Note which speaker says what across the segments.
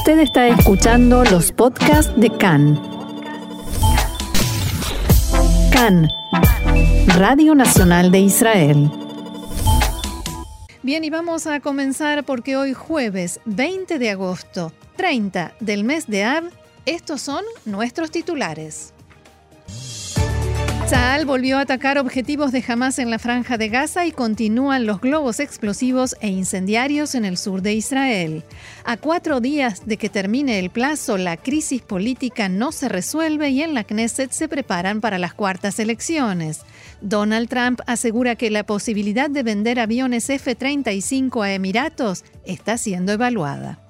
Speaker 1: Usted está escuchando los podcasts de CAN. CAN, Radio Nacional de Israel.
Speaker 2: Bien, y vamos a comenzar porque hoy jueves 20 de agosto, 30 del mes de Ab, estos son nuestros titulares. Saal volvió a atacar objetivos de Hamas en la franja de Gaza y continúan los globos explosivos e incendiarios en el sur de Israel. A cuatro días de que termine el plazo, la crisis política no se resuelve y en la Knesset se preparan para las cuartas elecciones. Donald Trump asegura que la posibilidad de vender aviones F-35 a Emiratos está siendo evaluada.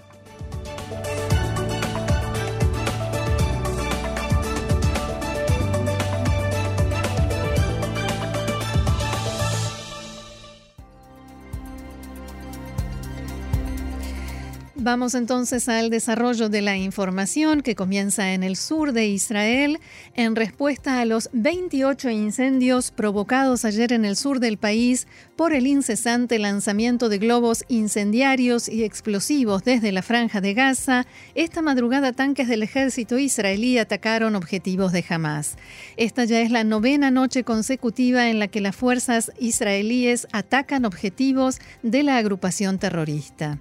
Speaker 2: Vamos entonces al desarrollo de la información que comienza en el sur de Israel en respuesta a los 28 incendios provocados ayer en el sur del país por el incesante lanzamiento de globos incendiarios y explosivos desde la franja de Gaza. Esta madrugada tanques del ejército israelí atacaron objetivos de Hamas. Esta ya es la novena noche consecutiva en la que las fuerzas israelíes atacan objetivos de la agrupación terrorista.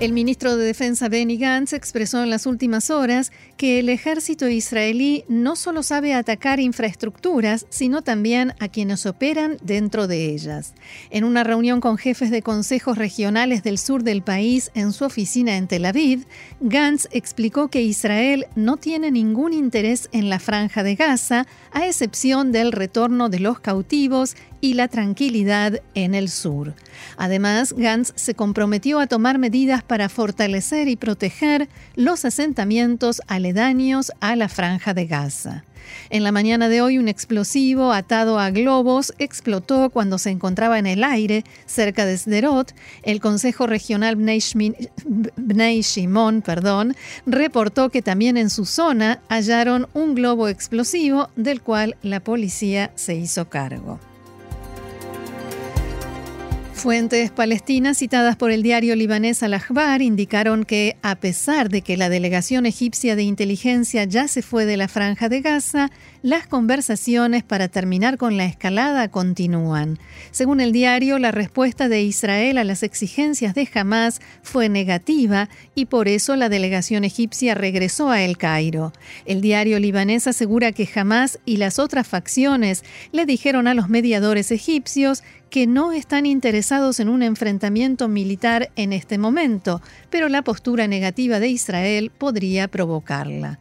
Speaker 2: El ministro de Defensa Benny Gantz expresó en las últimas horas que el ejército israelí no solo sabe atacar infraestructuras, sino también a quienes operan dentro de ellas. En una reunión con jefes de consejos regionales del sur del país en su oficina en Tel Aviv, Gantz explicó que Israel no tiene ningún interés en la franja de Gaza, a excepción del retorno de los cautivos y la tranquilidad en el sur. Además, Gantz se comprometió a tomar medidas para fortalecer y proteger los asentamientos aledaños a la franja de Gaza. En la mañana de hoy un explosivo atado a globos explotó cuando se encontraba en el aire cerca de Sderot. El Consejo Regional Bnei Shimon perdón, reportó que también en su zona hallaron un globo explosivo del cual la policía se hizo cargo. Fuentes palestinas citadas por el diario libanés Al-Akhbar indicaron que, a pesar de que la delegación egipcia de inteligencia ya se fue de la franja de Gaza, las conversaciones para terminar con la escalada continúan. Según el diario, la respuesta de Israel a las exigencias de Hamas fue negativa y por eso la delegación egipcia regresó a El Cairo. El diario libanés asegura que Hamas y las otras facciones le dijeron a los mediadores egipcios que no están interesados en un enfrentamiento militar en este momento, pero la postura negativa de Israel podría provocarla.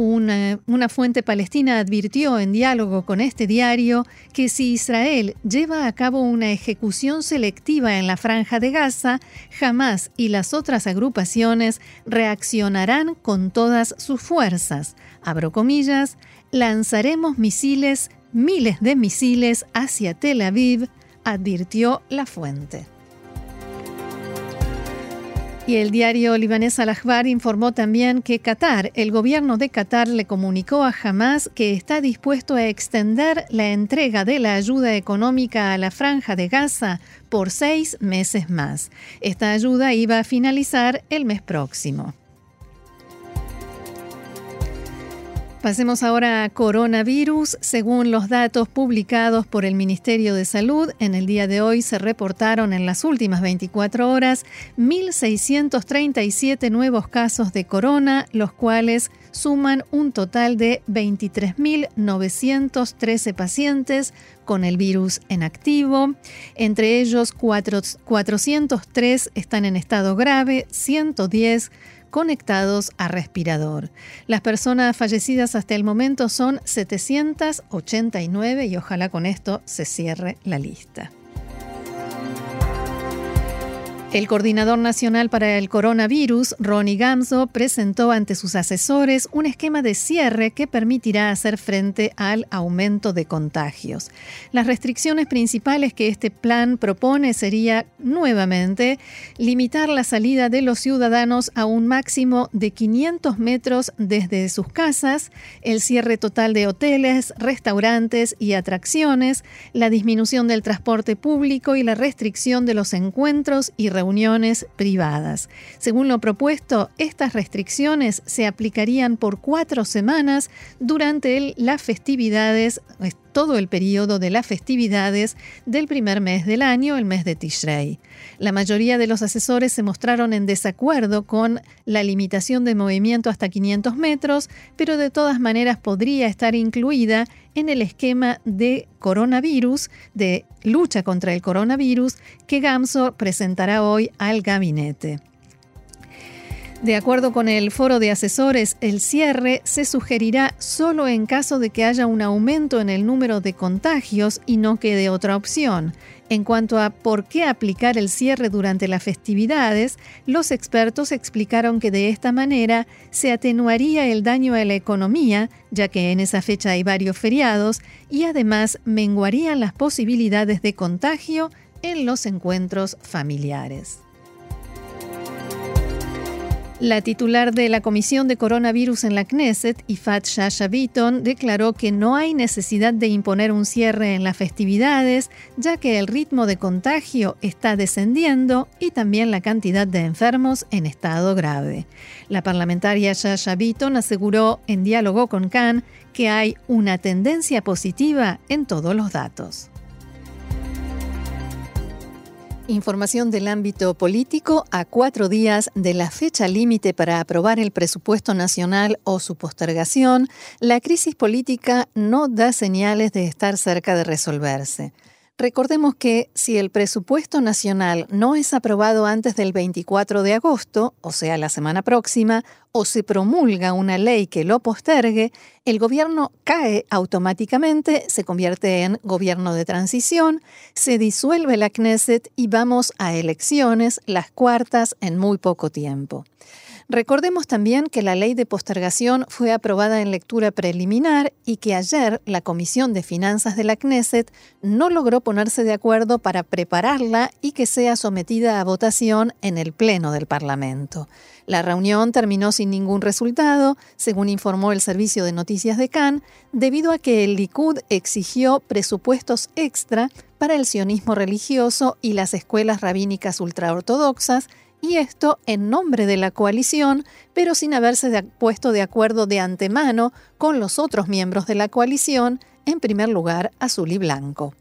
Speaker 2: Una, fuente palestina advirtió en diálogo con este diario que si Israel lleva a cabo una ejecución selectiva en la franja de Gaza, Hamas y las otras agrupaciones reaccionarán con todas sus fuerzas. Abro comillas, lanzaremos misiles, miles de misiles hacia Tel Aviv, advirtió la fuente. Y el diario libanés Al-Akhbar informó también que Qatar, el gobierno de Qatar le comunicó a Hamas que está dispuesto a extender la entrega de la ayuda económica a la franja de Gaza por seis meses más. Esta ayuda iba a finalizar el mes próximo. Pasemos ahora a coronavirus. Según los datos publicados por el Ministerio de Salud, en el día de hoy se reportaron en las últimas 24 horas 1.637 nuevos casos de corona, los cuales suman un total de 23.913 pacientes con el virus en activo. Entre ellos, 403 están en estado grave, 110 conectados a respirador. Las personas fallecidas hasta el momento son 789 y ojalá con esto se cierre la lista. El coordinador nacional para el coronavirus, Ronnie Gamzo, presentó ante sus asesores un esquema de cierre que permitirá hacer frente al aumento de contagios. Las restricciones principales que este plan propone sería nuevamente limitar la salida de los ciudadanos a un máximo de 500 metros desde sus casas, el cierre total de hoteles, restaurantes y atracciones, la disminución del transporte público y la restricción de los encuentros y reuniones privadas. Según lo propuesto, estas restricciones se aplicarían por cuatro semanas durante las festividades, todo el periodo de las festividades del primer mes del año, el mes de Tishrei. La mayoría de los asesores se mostraron en desacuerdo con la limitación de movimiento hasta 500 metros, pero de todas maneras podría estar incluida en el esquema de coronavirus, de lucha contra el coronavirus, que Gamso presentará hoy al gabinete. De acuerdo con el foro de asesores, el cierre se sugerirá solo en caso de que haya un aumento en el número de contagios y no quede otra opción. En cuanto a por qué aplicar el cierre durante las festividades, los expertos explicaron que de esta manera se atenuaría el daño a la economía, ya que en esa fecha hay varios feriados, y además menguarían las posibilidades de contagio en los encuentros familiares. La titular de la Comisión de Coronavirus en la Knesset, Ifat Shasha Bitton, declaró que no hay necesidad de imponer un cierre en las festividades, ya que el ritmo de contagio está descendiendo y también la cantidad de enfermos en estado grave. La parlamentaria Shasha Bitton aseguró en diálogo con Khan que hay una tendencia positiva en todos los datos. Información del ámbito político a cuatro días de la fecha límite para aprobar el presupuesto nacional o su postergación, la crisis política no da señales de estar cerca de resolverse. Recordemos que si el presupuesto nacional no es aprobado antes del 24 de agosto, o sea, la semana próxima, o se promulga una ley que lo postergue, el gobierno cae automáticamente, se convierte en gobierno de transición, se disuelve la Knesset y vamos a elecciones, las cuartas en muy poco tiempo. Recordemos también que la ley de postergación fue aprobada en lectura preliminar y que ayer la Comisión de Finanzas de la Knesset no logró ponerse de acuerdo para prepararla y que sea sometida a votación en el Pleno del Parlamento. La reunión terminó sin ningún resultado, según informó el Servicio de Noticias de Cannes, debido a que el Likud exigió presupuestos extra para el sionismo religioso y las escuelas rabínicas ultraortodoxas y esto en nombre de la coalición, pero sin haberse puesto de acuerdo de antemano con los otros miembros de la coalición, en primer lugar azul y blanco.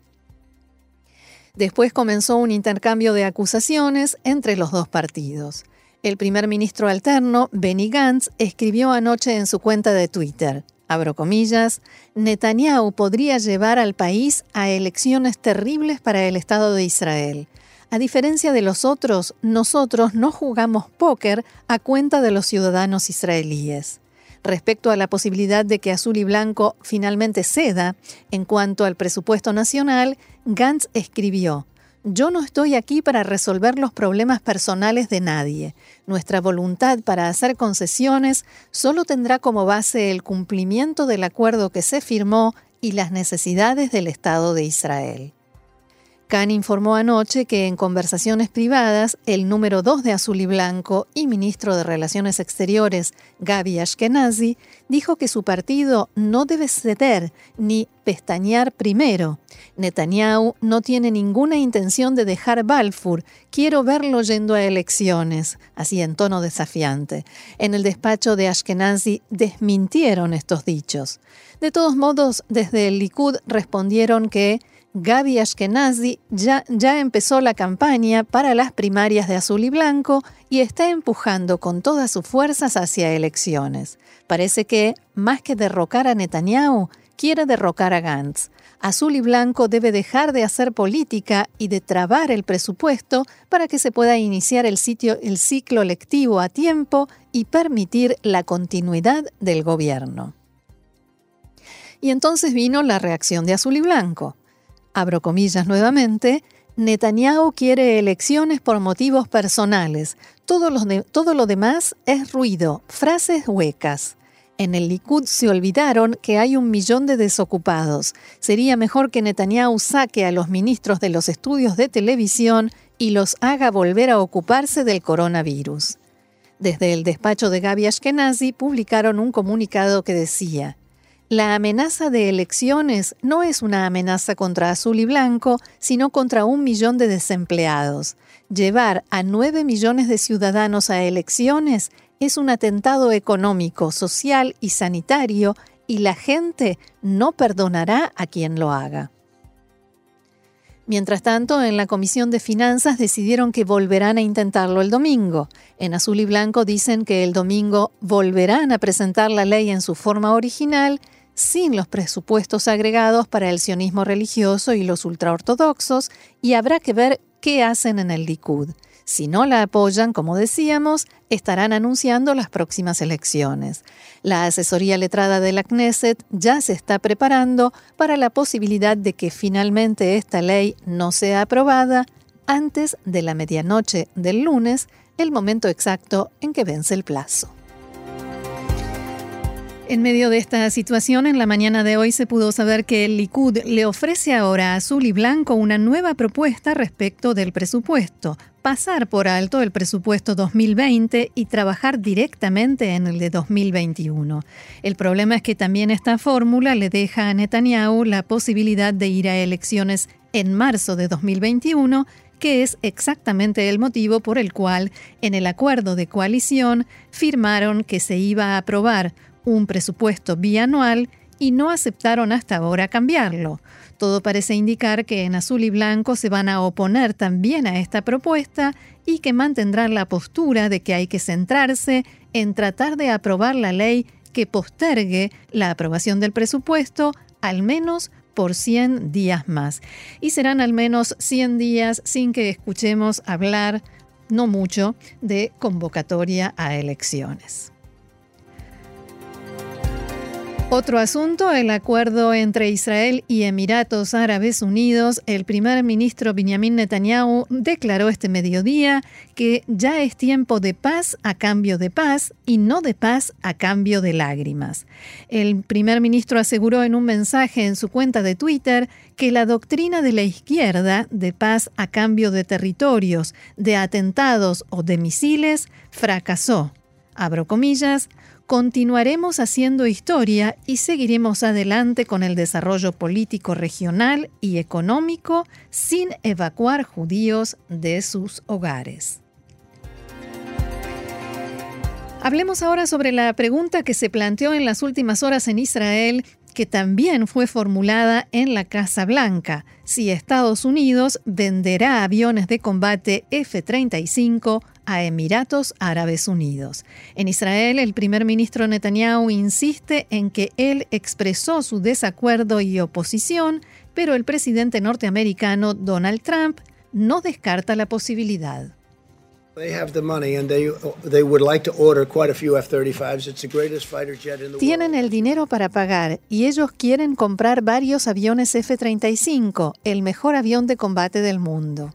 Speaker 2: Después comenzó un intercambio de acusaciones entre los dos partidos. El primer ministro alterno, Benny Gantz, escribió anoche en su cuenta de Twitter, abro comillas, Netanyahu podría llevar al país a elecciones terribles para el Estado de Israel. A diferencia de los otros, nosotros no jugamos póker a cuenta de los ciudadanos israelíes. Respecto a la posibilidad de que Azul y Blanco finalmente ceda en cuanto al presupuesto nacional, Gantz escribió, yo no estoy aquí para resolver los problemas personales de nadie. Nuestra voluntad para hacer concesiones solo tendrá como base el cumplimiento del acuerdo que se firmó y las necesidades del Estado de Israel. Khan informó anoche que en conversaciones privadas, el número 2 de Azul y Blanco y ministro de Relaciones Exteriores, Gaby Ashkenazi, dijo que su partido no debe ceder ni pestañear primero. Netanyahu no tiene ninguna intención de dejar Balfour. Quiero verlo yendo a elecciones, así en tono desafiante. En el despacho de Ashkenazi desmintieron estos dichos. De todos modos, desde el Likud respondieron que Gaby Ashkenazi ya, ya empezó la campaña para las primarias de azul y blanco y está empujando con todas sus fuerzas hacia elecciones. Parece que, más que derrocar a Netanyahu, quiere derrocar a Gantz. Azul y Blanco debe dejar de hacer política y de trabar el presupuesto para que se pueda iniciar el, el ciclo lectivo a tiempo y permitir la continuidad del gobierno. Y entonces vino la reacción de Azul y Blanco abro comillas nuevamente, Netanyahu quiere elecciones por motivos personales. Todo lo, demás es ruido, frases huecas. En el Likud se olvidaron que hay un millón de desocupados. Sería mejor que Netanyahu saque a los ministros de los estudios de televisión y los haga volver a ocuparse del coronavirus. Desde el despacho de Gaby Ashkenazi publicaron un comunicado que decía, La amenaza de elecciones no es una amenaza contra azul y blanco, sino contra un millón de desempleados. Llevar a nueve millones de ciudadanos a elecciones es un atentado económico, social y sanitario y la gente no perdonará a quien lo haga. Mientras tanto, en la Comisión de Finanzas decidieron que volverán a intentarlo el domingo. En azul y blanco dicen que el domingo volverán a presentar la ley en su forma original, sin los presupuestos agregados para el sionismo religioso y los ultraortodoxos, y habrá que ver qué hacen en el Likud. Si no la apoyan, como decíamos, estarán anunciando las próximas elecciones. La asesoría letrada de la Knesset ya se está preparando para la posibilidad de que finalmente esta ley no sea aprobada antes de la medianoche del lunes, el momento exacto en que vence el plazo. En medio de esta situación, en la mañana de hoy se pudo saber que el Likud le ofrece ahora a Azul y Blanco una nueva propuesta respecto del presupuesto, pasar por alto el presupuesto 2020 y trabajar directamente en el de 2021. El problema es que también esta fórmula le deja a Netanyahu la posibilidad de ir a elecciones en marzo de 2021 que es exactamente el motivo por el cual en el acuerdo de coalición firmaron que se iba a aprobar un presupuesto bianual y no aceptaron hasta ahora cambiarlo. Todo parece indicar que en azul y blanco se van a oponer también a esta propuesta y que mantendrán la postura de que hay que centrarse en tratar de aprobar la ley que postergue la aprobación del presupuesto al menos por 100 días más. Y serán al menos 100 días sin que escuchemos hablar, no mucho, de convocatoria a elecciones. Otro asunto, el acuerdo entre Israel y Emiratos Árabes Unidos. El primer ministro Benjamin Netanyahu declaró este mediodía que ya es tiempo de paz a cambio de paz y no de paz a cambio de lágrimas. El primer ministro aseguró en un mensaje en su cuenta de Twitter que la doctrina de la izquierda de paz a cambio de territorios, de atentados o de misiles fracasó. Abro comillas, continuaremos haciendo historia y seguiremos adelante con el desarrollo político regional y económico sin evacuar judíos de sus hogares. Hablemos ahora sobre la pregunta que se planteó en las últimas horas en Israel que también fue formulada en la Casa Blanca, si Estados Unidos venderá aviones de combate F-35 a Emiratos Árabes Unidos. En Israel, el primer ministro Netanyahu insiste en que él expresó su desacuerdo y oposición, pero el presidente norteamericano Donald Trump no descarta la posibilidad. Tienen el dinero para pagar y ellos quieren comprar varios aviones F-35, el mejor avión de combate del mundo.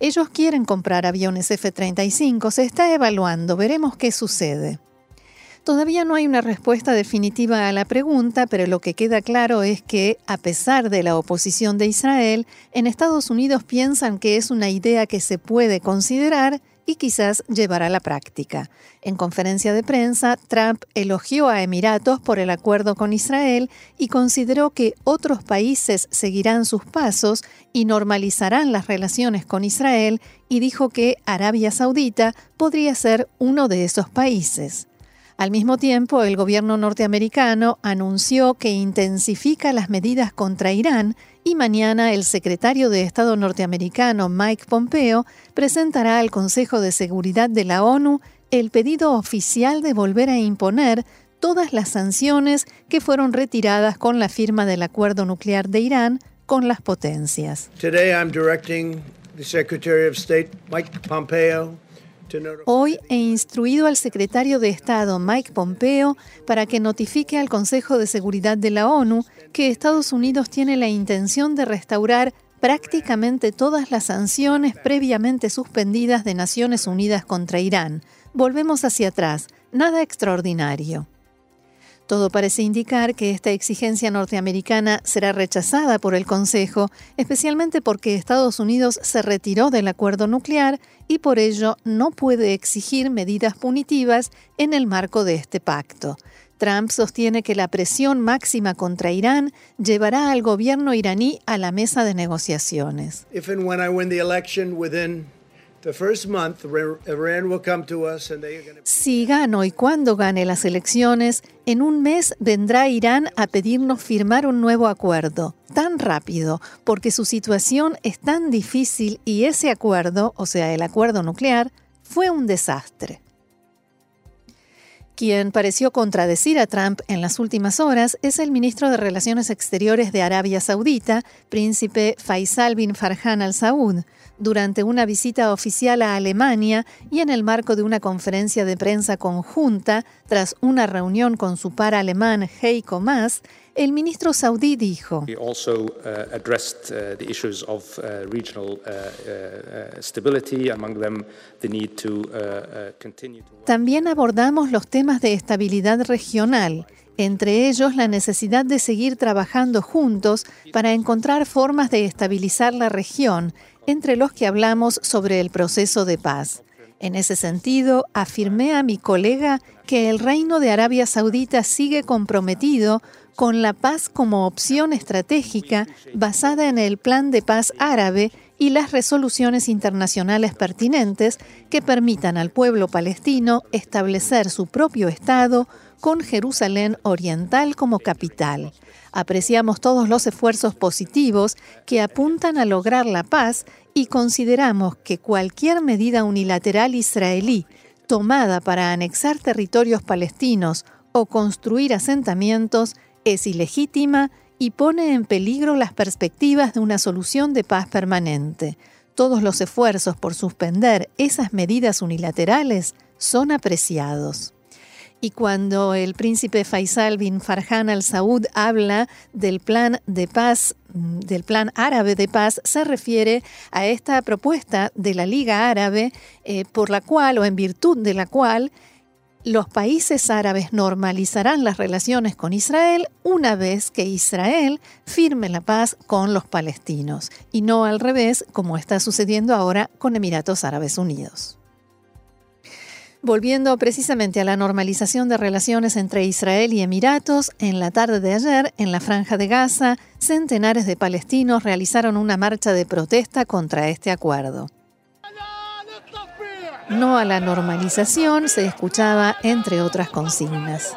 Speaker 2: Ellos quieren comprar aviones F-35, se está evaluando, veremos qué sucede. Todavía no hay una respuesta definitiva a la pregunta, pero lo que queda claro es que, a pesar de la oposición de Israel, en Estados Unidos piensan que es una idea que se puede considerar y quizás llevar a la práctica. En conferencia de prensa, Trump elogió a Emiratos por el acuerdo con Israel y consideró que otros países seguirán sus pasos y normalizarán las relaciones con Israel y dijo que Arabia Saudita podría ser uno de esos países. Al mismo tiempo, el gobierno norteamericano anunció que intensifica las medidas contra Irán y mañana el secretario de Estado norteamericano Mike Pompeo presentará al Consejo de Seguridad de la ONU el pedido oficial de volver a imponer todas las sanciones que fueron retiradas con la firma del acuerdo nuclear de Irán con las potencias. Today I'm directing the Secretary of State Mike Pompeo Hoy he instruido al secretario de Estado Mike Pompeo para que notifique al Consejo de Seguridad de la ONU que Estados Unidos tiene la intención de restaurar prácticamente todas las sanciones previamente suspendidas de Naciones Unidas contra Irán. Volvemos hacia atrás, nada extraordinario. Todo parece indicar que esta exigencia norteamericana será rechazada por el Consejo, especialmente porque Estados Unidos se retiró del acuerdo nuclear y por ello no puede exigir medidas punitivas en el marco de este pacto. Trump sostiene que la presión máxima contra Irán llevará al gobierno iraní a la mesa de negociaciones. Si gano y cuando gane las elecciones, en un mes vendrá Irán a pedirnos firmar un nuevo acuerdo, tan rápido, porque su situación es tan difícil y ese acuerdo, o sea, el acuerdo nuclear, fue un desastre. Quien pareció contradecir a Trump en las últimas horas es el ministro de Relaciones Exteriores de Arabia Saudita, príncipe Faisal bin Farhan al Saud durante una visita oficial a Alemania y en el marco de una conferencia de prensa conjunta tras una reunión con su par alemán Heiko Maas, el ministro saudí dijo, También abordamos los temas de estabilidad regional, entre ellos la necesidad de seguir trabajando juntos para encontrar formas de estabilizar la región entre los que hablamos sobre el proceso de paz. En ese sentido, afirmé a mi colega que el Reino de Arabia Saudita sigue comprometido con la paz como opción estratégica basada en el Plan de Paz Árabe y las resoluciones internacionales pertinentes que permitan al pueblo palestino establecer su propio Estado con Jerusalén Oriental como capital apreciamos todos los esfuerzos positivos que apuntan a lograr la paz y consideramos que cualquier medida unilateral israelí tomada para anexar territorios palestinos o construir asentamientos es ilegítima y pone en peligro las perspectivas de una solución de paz permanente. Todos los esfuerzos por suspender esas medidas unilaterales son apreciados. Y cuando el príncipe Faisal bin Farhan al Saud habla del plan de paz, mm, del plan árabe de paz, se refiere a esta propuesta de la Liga Árabe eh, por la cual o en virtud de la cual los países árabes normalizarán las relaciones con Israel una vez que Israel firme la paz con los palestinos y no al revés como está sucediendo ahora con Emiratos Árabes Unidos. Volviendo precisamente a la normalización de relaciones entre Israel y Emiratos, en la tarde de ayer, en la franja de Gaza, centenares de palestinos realizaron una marcha de protesta contra este acuerdo. No a la normalización se escuchaba entre otras consignas.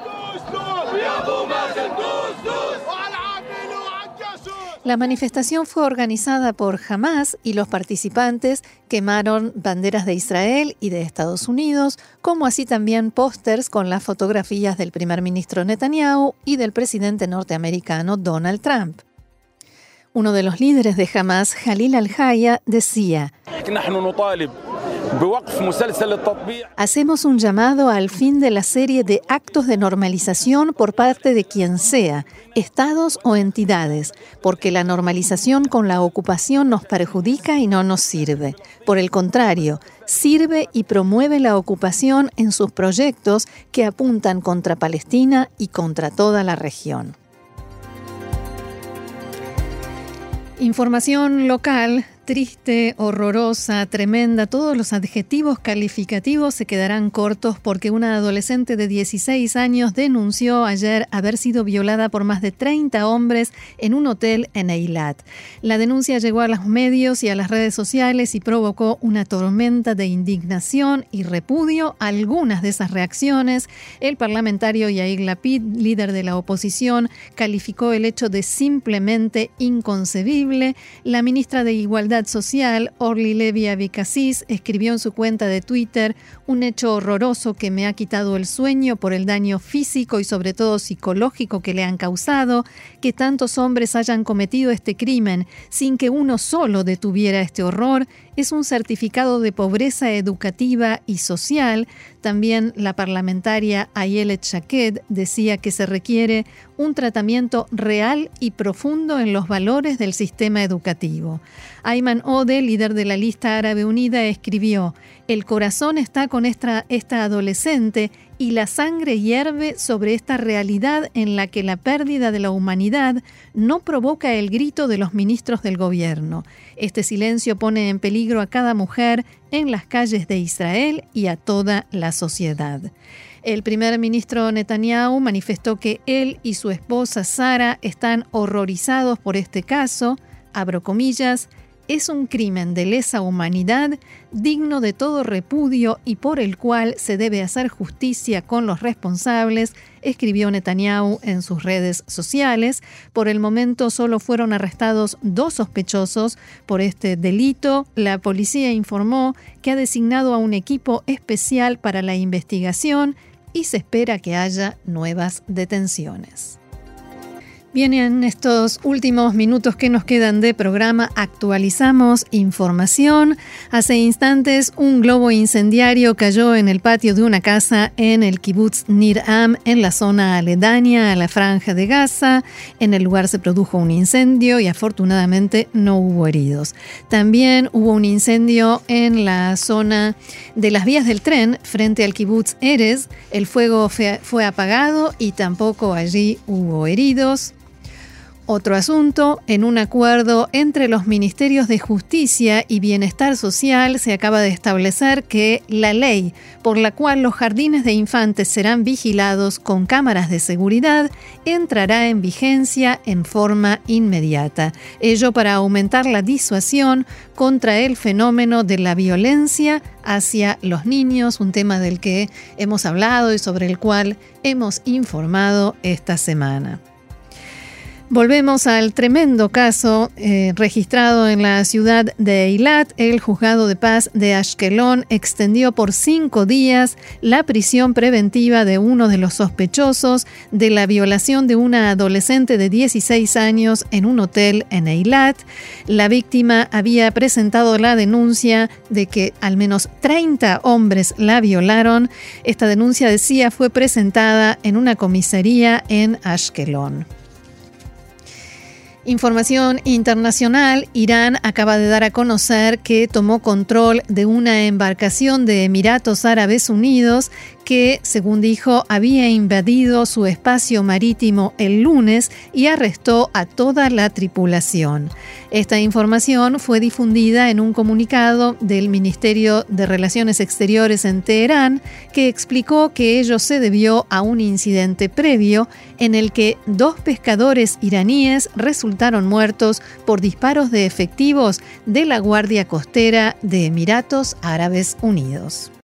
Speaker 2: La manifestación fue organizada por Hamas y los participantes quemaron banderas de Israel y de Estados Unidos, como así también pósters con las fotografías del primer ministro Netanyahu y del presidente norteamericano Donald Trump. Uno de los líderes de Hamas, Jalil al-Haya, decía: Hacemos un llamado al fin de la serie de actos de normalización por parte de quien sea, estados o entidades, porque la normalización con la ocupación nos perjudica y no nos sirve. Por el contrario, sirve y promueve la ocupación en sus proyectos que apuntan contra Palestina y contra toda la región. Información local triste, horrorosa, tremenda, todos los adjetivos calificativos se quedarán cortos porque una adolescente de 16 años denunció ayer haber sido violada por más de 30 hombres en un hotel en Eilat. La denuncia llegó a los medios y a las redes sociales y provocó una tormenta de indignación y repudio. Algunas de esas reacciones, el parlamentario Yair Lapid, líder de la oposición, calificó el hecho de simplemente inconcebible. La ministra de Igualdad Social, Orly Levy Abicasis, escribió en su cuenta de Twitter un hecho horroroso que me ha quitado el sueño por el daño físico y sobre todo psicológico que le han causado, que tantos hombres hayan cometido este crimen sin que uno solo detuviera este horror es un certificado de pobreza educativa y social. También la parlamentaria Ayelet Shaked decía que se requiere un tratamiento real y profundo en los valores del sistema educativo. Ayman Ode, líder de la lista árabe unida, escribió, El corazón está con esta, esta adolescente y la sangre hierve sobre esta realidad en la que la pérdida de la humanidad no provoca el grito de los ministros del gobierno. Este silencio pone en peligro a cada mujer en las calles de Israel y a toda la sociedad. El primer ministro Netanyahu manifestó que él y su esposa Sara están horrorizados por este caso, abro comillas, es un crimen de lesa humanidad digno de todo repudio y por el cual se debe hacer justicia con los responsables, escribió Netanyahu en sus redes sociales. Por el momento solo fueron arrestados dos sospechosos por este delito. La policía informó que ha designado a un equipo especial para la investigación y se espera que haya nuevas detenciones. Bien, en estos últimos minutos que nos quedan de programa actualizamos información. Hace instantes un globo incendiario cayó en el patio de una casa en el kibbutz Nir Am, en la zona aledaña a la franja de Gaza. En el lugar se produjo un incendio y afortunadamente no hubo heridos. También hubo un incendio en la zona de las vías del tren frente al kibbutz Erez. El fuego fue apagado y tampoco allí hubo heridos. Otro asunto, en un acuerdo entre los Ministerios de Justicia y Bienestar Social se acaba de establecer que la ley por la cual los jardines de infantes serán vigilados con cámaras de seguridad entrará en vigencia en forma inmediata. Ello para aumentar la disuasión contra el fenómeno de la violencia hacia los niños, un tema del que hemos hablado y sobre el cual hemos informado esta semana. Volvemos al tremendo caso eh, registrado en la ciudad de Eilat. El juzgado de paz de Ashkelon extendió por cinco días la prisión preventiva de uno de los sospechosos de la violación de una adolescente de 16 años en un hotel en Eilat. La víctima había presentado la denuncia de que al menos 30 hombres la violaron. Esta denuncia, decía, fue presentada en una comisaría en Ashkelon. Información internacional, Irán acaba de dar a conocer que tomó control de una embarcación de Emiratos Árabes Unidos que, según dijo, había invadido su espacio marítimo el lunes y arrestó a toda la tripulación. Esta información fue difundida en un comunicado del Ministerio de Relaciones Exteriores en Teherán, que explicó que ello se debió a un incidente previo en el que dos pescadores iraníes resultaron muertos por disparos de efectivos de la Guardia Costera de Emiratos Árabes Unidos.